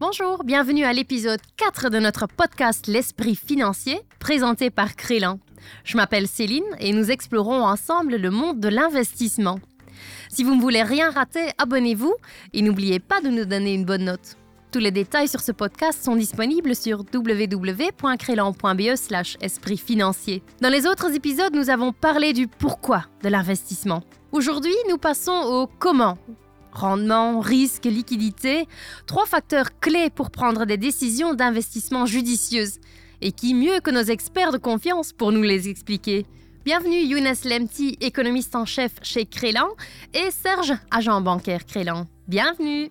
Bonjour, bienvenue à l'épisode 4 de notre podcast L'Esprit financier, présenté par Crélan. Je m'appelle Céline et nous explorons ensemble le monde de l'investissement. Si vous ne voulez rien rater, abonnez-vous et n'oubliez pas de nous donner une bonne note. Tous les détails sur ce podcast sont disponibles sur www.crélan.be slash esprit financier. Dans les autres épisodes, nous avons parlé du pourquoi de l'investissement. Aujourd'hui, nous passons au comment Rendement, risque, liquidité, trois facteurs clés pour prendre des décisions d'investissement judicieuses. Et qui mieux que nos experts de confiance pour nous les expliquer? Bienvenue Younes Lemti, économiste en chef chez Crélan, et Serge, agent bancaire Crélan. Bienvenue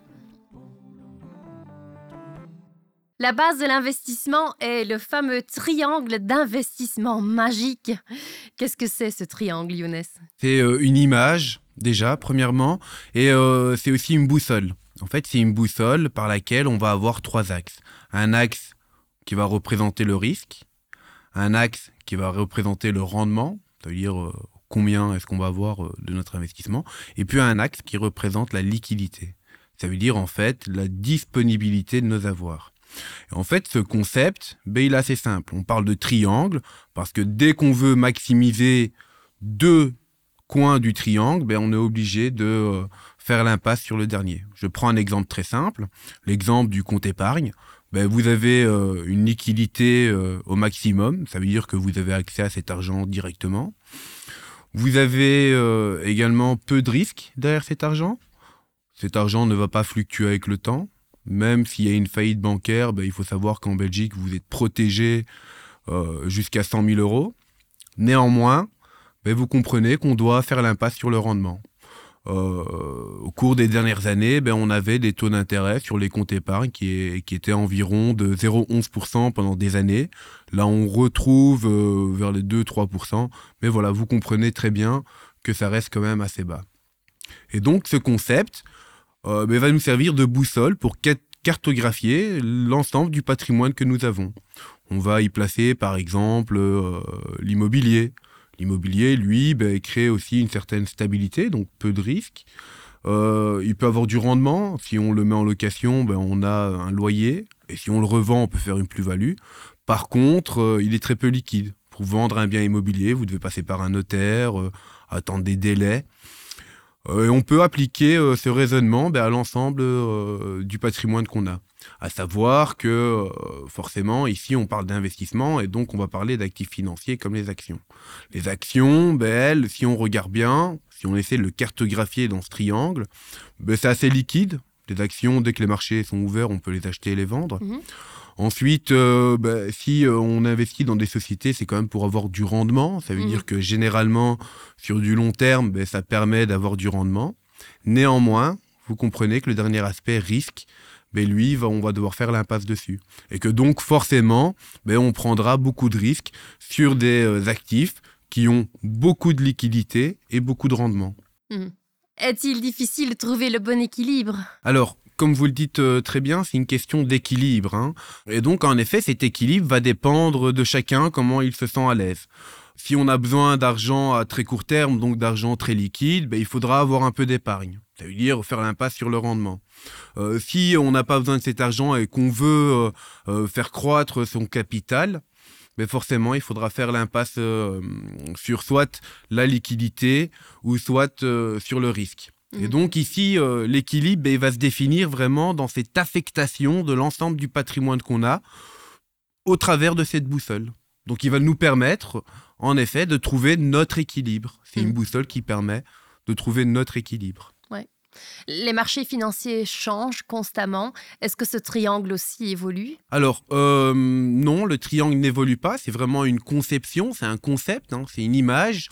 La base de l'investissement est le fameux triangle d'investissement magique. Qu'est-ce que c'est ce triangle, Younes? C'est euh, une image déjà, premièrement, et euh, c'est aussi une boussole. En fait, c'est une boussole par laquelle on va avoir trois axes. Un axe qui va représenter le risque, un axe qui va représenter le rendement, c'est-à-dire euh, combien est-ce qu'on va avoir euh, de notre investissement, et puis un axe qui représente la liquidité. Ça veut dire en fait la disponibilité de nos avoirs. en fait, ce concept, ben, il est assez simple. On parle de triangle parce que dès qu'on veut maximiser deux coin du triangle, ben, on est obligé de euh, faire l'impasse sur le dernier. Je prends un exemple très simple, l'exemple du compte épargne. Ben, vous avez euh, une liquidité euh, au maximum, ça veut dire que vous avez accès à cet argent directement. Vous avez également peu de risques derrière cet argent. Cet argent ne va pas fluctuer avec le temps. Même s'il y a une faillite bancaire, ben, il faut savoir qu'en Belgique, vous êtes protégé jusqu'à 100 000 euros. Néanmoins, vous comprenez qu'on doit faire l'impasse sur le rendement. Euh, au cours des dernières années, ben, on avait des taux d'intérêt sur les comptes épargne qui, qui étaient environ de 0,11% pendant des années. Là, on retrouve euh, vers les 2-3%. Mais voilà, vous comprenez très bien que ça reste quand même assez bas. Et donc, ce concept euh, ben, va nous servir de boussole pour cartographier l'ensemble du patrimoine que nous avons. On va y placer, par exemple, l'immobilier, L'immobilier, lui, ben, crée aussi une certaine stabilité, donc peu de risques. Euh, il peut avoir du rendement. Si on le met en location, ben, on a un loyer. Et si on le revend, on peut faire une plus-value. Par contre, euh, il est très peu liquide. Pour vendre un bien immobilier, vous devez passer par un notaire, euh, attendre des délais. et on peut appliquer ce raisonnement ben, à l'ensemble du patrimoine qu'on a. À savoir que euh, forcément, ici, on parle d'investissement et donc on va parler d'actifs financiers comme les actions. Les actions, ben, elles, si on regarde bien, si on essaie de le cartographier dans ce triangle, ben, c'est assez liquide. Les actions, dès que les marchés sont ouverts, on peut les acheter et les vendre. Mhm. Ensuite, euh, ben, si euh, on investit dans des sociétés, c'est quand même pour avoir du rendement. Ça veut mhm. dire que généralement, sur du long terme, ben, ça permet d'avoir du rendement. Néanmoins, vous comprenez que le dernier aspect, risque, mais lui, on va devoir faire l'impasse dessus. Et que donc, forcément, ben, on prendra beaucoup de risques sur des euh, actifs qui ont beaucoup de liquidité et beaucoup de rendement. Hmm. Est-il difficile de trouver le bon équilibre? Alors, comme vous le dites euh, très bien, c'est une question d'équilibre. Hein. Et donc, en effet, cet équilibre va dépendre de chacun, comment il se sent à l'aise. Si on a besoin d'argent à très court terme, donc d'argent très liquide, ben, il faudra avoir un peu d'épargne. Ça veut dire faire l'impasse sur le rendement. Euh, si on n'a pas besoin de cet argent et qu'on veut euh, euh, faire croître son capital, mais ben forcément, il faudra faire l'impasse sur soit la liquidité ou soit sur le risque. Et mhm. donc ici, l'équilibre ben, va se définir vraiment dans cette affectation de l'ensemble du patrimoine qu'on a au travers de cette boussole. Donc il va nous permettre, en effet, de trouver notre équilibre. C'est une mhm. boussole qui permet de trouver notre équilibre. Les marchés financiers changent constamment. Est-ce que ce triangle aussi évolue? Alors, euh, non, le triangle n'évolue pas. C'est vraiment une conception, c'est un concept, hein, c'est une image.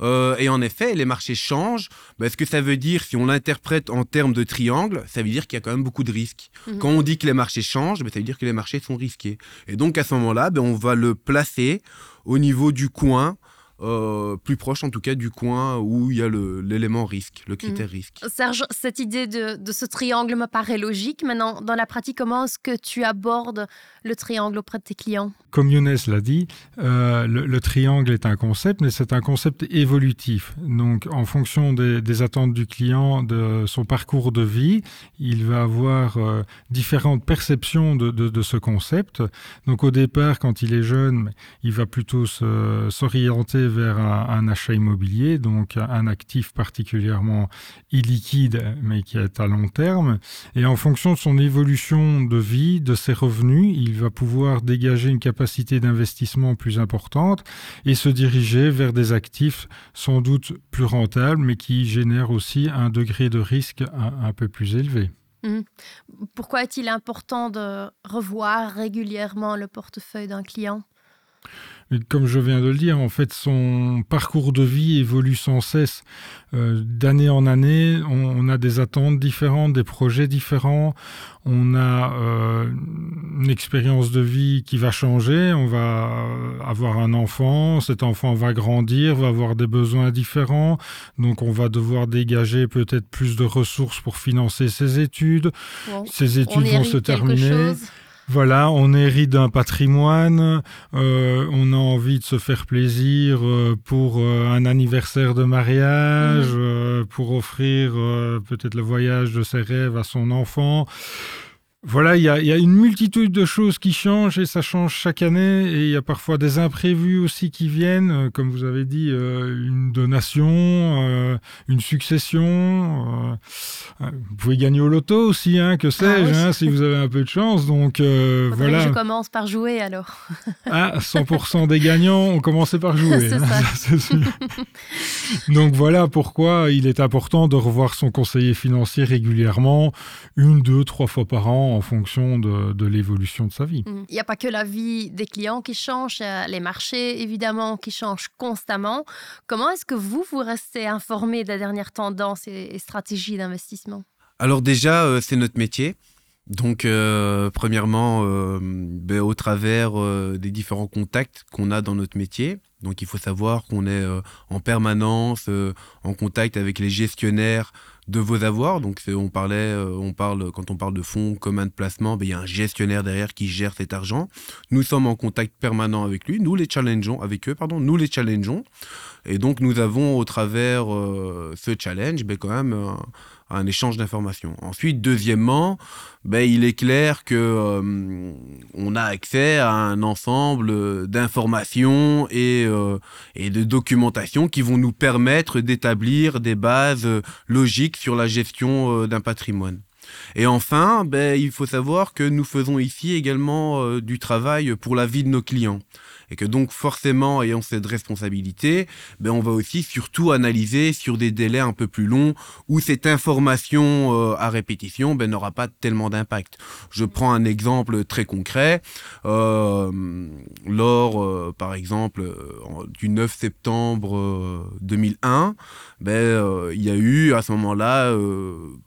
Euh, et en effet, les marchés changent. Ben, ce que ça veut dire, si on l'interprète en termes de triangle, ça veut dire qu'il y a quand même beaucoup de risques. Mhm. Quand on dit que les marchés changent, ben, ça veut dire que les marchés sont risqués. Et donc, à ce moment-là, ben, on va le placer au niveau du coin euh, plus proche en tout cas du coin où il y a l'élément risque, le critère Mm. risque. Serge, cette idée de, de ce triangle me paraît logique. Maintenant, dans la pratique, comment est-ce que tu abordes le triangle auprès de tes clients? Comme Younes l'a dit, euh, le, le triangle est un concept, mais c'est un concept évolutif. Donc, en fonction des, des attentes du client, de son parcours de vie, il va avoir euh, différentes perceptions de, de- de ce concept. Donc, au départ, quand il est jeune, il va plutôt s'orienter vers un, achat immobilier, donc un actif particulièrement illiquide, mais qui est à long terme. Et en fonction de son évolution de vie, de ses revenus, il va pouvoir dégager une capacité d'investissement plus importante et se diriger vers des actifs sans doute plus rentables, mais qui génèrent aussi un degré de risque un, peu plus élevé. Pourquoi est-il important de revoir régulièrement le portefeuille d'un client? Comme je viens de le dire, en fait, son parcours de vie évolue sans cesse. Euh, D'année en année, on, on a des attentes différentes, des projets différents. On a euh, une expérience de vie qui va changer. On va avoir un enfant. Cet enfant va grandir, va avoir des besoins différents. Donc, on va devoir dégager peut-être plus de ressources pour financer ses études. Bon, Ces On études vont se terminer. chose Voilà, on hérite d'un patrimoine, euh, on a envie de se faire plaisir euh, pour euh, un anniversaire de mariage, euh, pour offrir peut-être le voyage de ses rêves à son enfant. Voilà, il y, a- il y a une multitude de choses qui changent et ça change chaque année et il y a parfois des imprévus aussi qui viennent, euh, comme vous avez dit, euh, une donation, euh, une succession. vous pouvez gagner au loto aussi, hein, que sais-je, oui. hein, si vous avez un peu de chance. Donc euh, que voilà, je commence par jouer alors. ah, 100% des gagnants ont commencé par jouer. Hein, ça. Donc voilà pourquoi il est important de revoir son conseiller financier régulièrement, une, deux, trois fois par an en fonction de, de l'évolution de sa vie. Mm. Il n'y a pas que la vie des clients qui change, les marchés évidemment qui changent constamment. Comment est-ce que vous, vous restez informé des dernières tendances et, et stratégies d'investissement? Alors déjà, euh, c'est notre métier. Donc, euh, premièrement, euh, ben, au travers euh, des différents contacts qu'on a dans notre métier. Donc, il faut savoir qu'on est euh, en permanence euh, en contact avec les gestionnaires de vos avoirs. Donc, on parlait, euh, on parle quand on parle de fonds communs de placement, ben, il y a un gestionnaire derrière qui gère cet argent. Nous sommes en contact permanent avec lui. Nous les challengeons avec eux, pardon. Nous les challengeons. Et donc, nous avons au travers euh, ce challenge, ben, quand même. un- échange d'informations. Ensuite, deuxièmement, ben, il est clair que euh, on a accès à un ensemble d'informations et, et de documentation qui vont nous permettre d'établir des bases logiques sur la gestion euh, d'un patrimoine. Et enfin, ben, il faut savoir que nous faisons ici également euh, du travail pour la vie de nos clients. Et que donc forcément, ayant cette responsabilité, ben, on va aussi surtout analyser sur des délais un peu plus longs où cette information euh, à répétition ben, n'aura pas tellement d'impact. Je prends un exemple très concret. Euh, lors, euh, par exemple, du 9 septembre euh, 2001, ben, euh, il y a eu à ce moment-là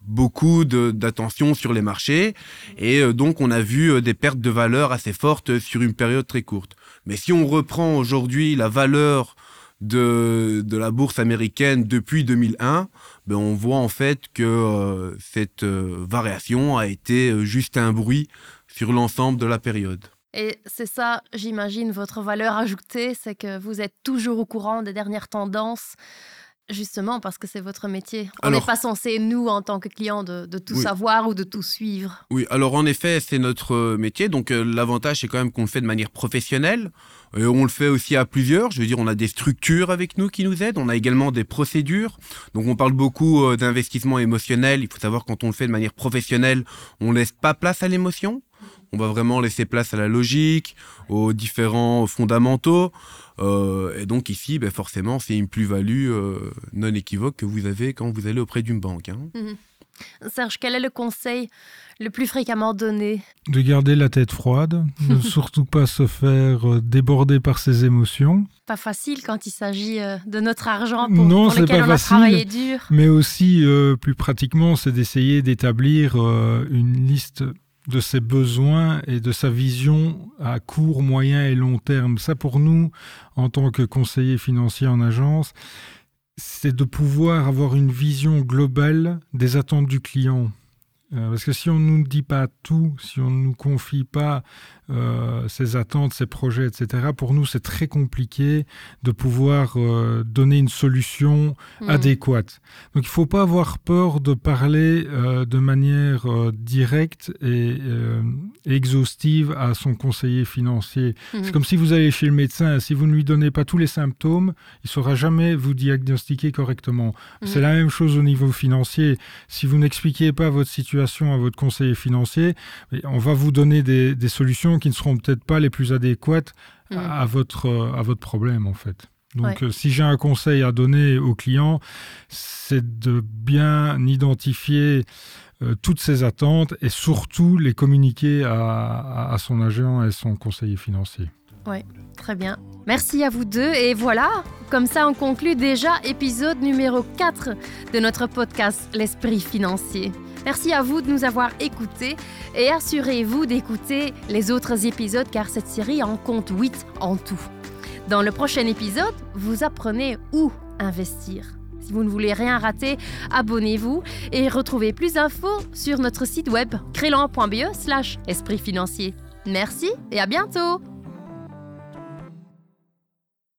beaucoup d'attention sur les marchés et donc on a vu des pertes de valeur assez fortes sur une période très courte. Mais si on reprend aujourd'hui la valeur de, de la bourse américaine depuis 2001, ben on voit en fait que euh, cette euh, variation a été euh, juste un bruit sur l'ensemble de la période. Et c'est ça, j'imagine, votre valeur ajoutée, c'est que vous êtes toujours au courant des dernières tendances. Justement parce que c'est votre métier. On n'est pas censé, nous, en tant que clients, de, de tout Oui. savoir ou de tout suivre. Oui, alors en effet, c'est notre métier. Donc euh, l'avantage, c'est quand même qu'on le fait de manière professionnelle. Et on le fait aussi à plusieurs. Je veux dire, on a des structures avec nous qui nous aident. On a également des procédures. Donc on parle beaucoup euh, d'investissement émotionnel. Il faut savoir quand on le fait de manière professionnelle, on laisse pas place à l'émotion. On va vraiment laisser place à la logique, aux différents fondamentaux. Euh, et donc ici, ben, forcément, c'est une plus-value euh, non équivoque que vous avez quand vous allez auprès d'une banque. hein. Serge, quel est le conseil le plus fréquemment donné? De garder la tête froide, ne surtout pas se faire euh, déborder par ses émotions, Pas facile quand il s'agit de notre argent pour, Non, pour c'est lequel pas on a facile. travaillé dur. mais aussi euh, plus pratiquement, c'est d'essayer d'établir euh, une liste de ses besoins et de sa vision à court, moyen et long terme. Ça, pour nous, en tant que conseiller financier en agence, c'est de pouvoir avoir une vision globale des attentes du client. Euh, parce que si on ne nous dit pas tout, si on ne nous confie pas euh, ses attentes, ses projets, etc., pour nous, c'est très compliqué de pouvoir euh, donner une solution mmh. adéquate. Donc, il ne faut pas avoir peur de parler de manière directe et, exhaustive à son conseiller financier. Mmh. C'est comme si vous allez chez le médecin, si vous ne lui donnez pas tous les symptômes, il ne saura jamais vous diagnostiquer correctement. Mmh. C'est la même chose au niveau financier. Si vous n'expliquez pas votre situation, à votre conseiller financier, on va vous donner des, solutions qui ne seront peut-être pas les plus adéquates mm. à, votre, à votre problème en fait. Donc, euh, si j'ai un conseil à donner au client, c'est de bien identifier euh, toutes ses attentes et surtout les communiquer à, à son agent et son conseiller financier. Oui, très bien. Merci à vous deux. Et voilà, comme ça on conclut déjà épisode numéro 4 de notre podcast L'Esprit financier. Merci à vous de nous avoir écoutés et assurez-vous d'écouter les autres épisodes car cette série en compte 8 en tout. Dans le prochain épisode, vous apprenez où investir. Si vous ne voulez rien rater, abonnez-vous et retrouvez plus d'infos sur notre site web crélan.be slash esprit financier. Merci et à bientôt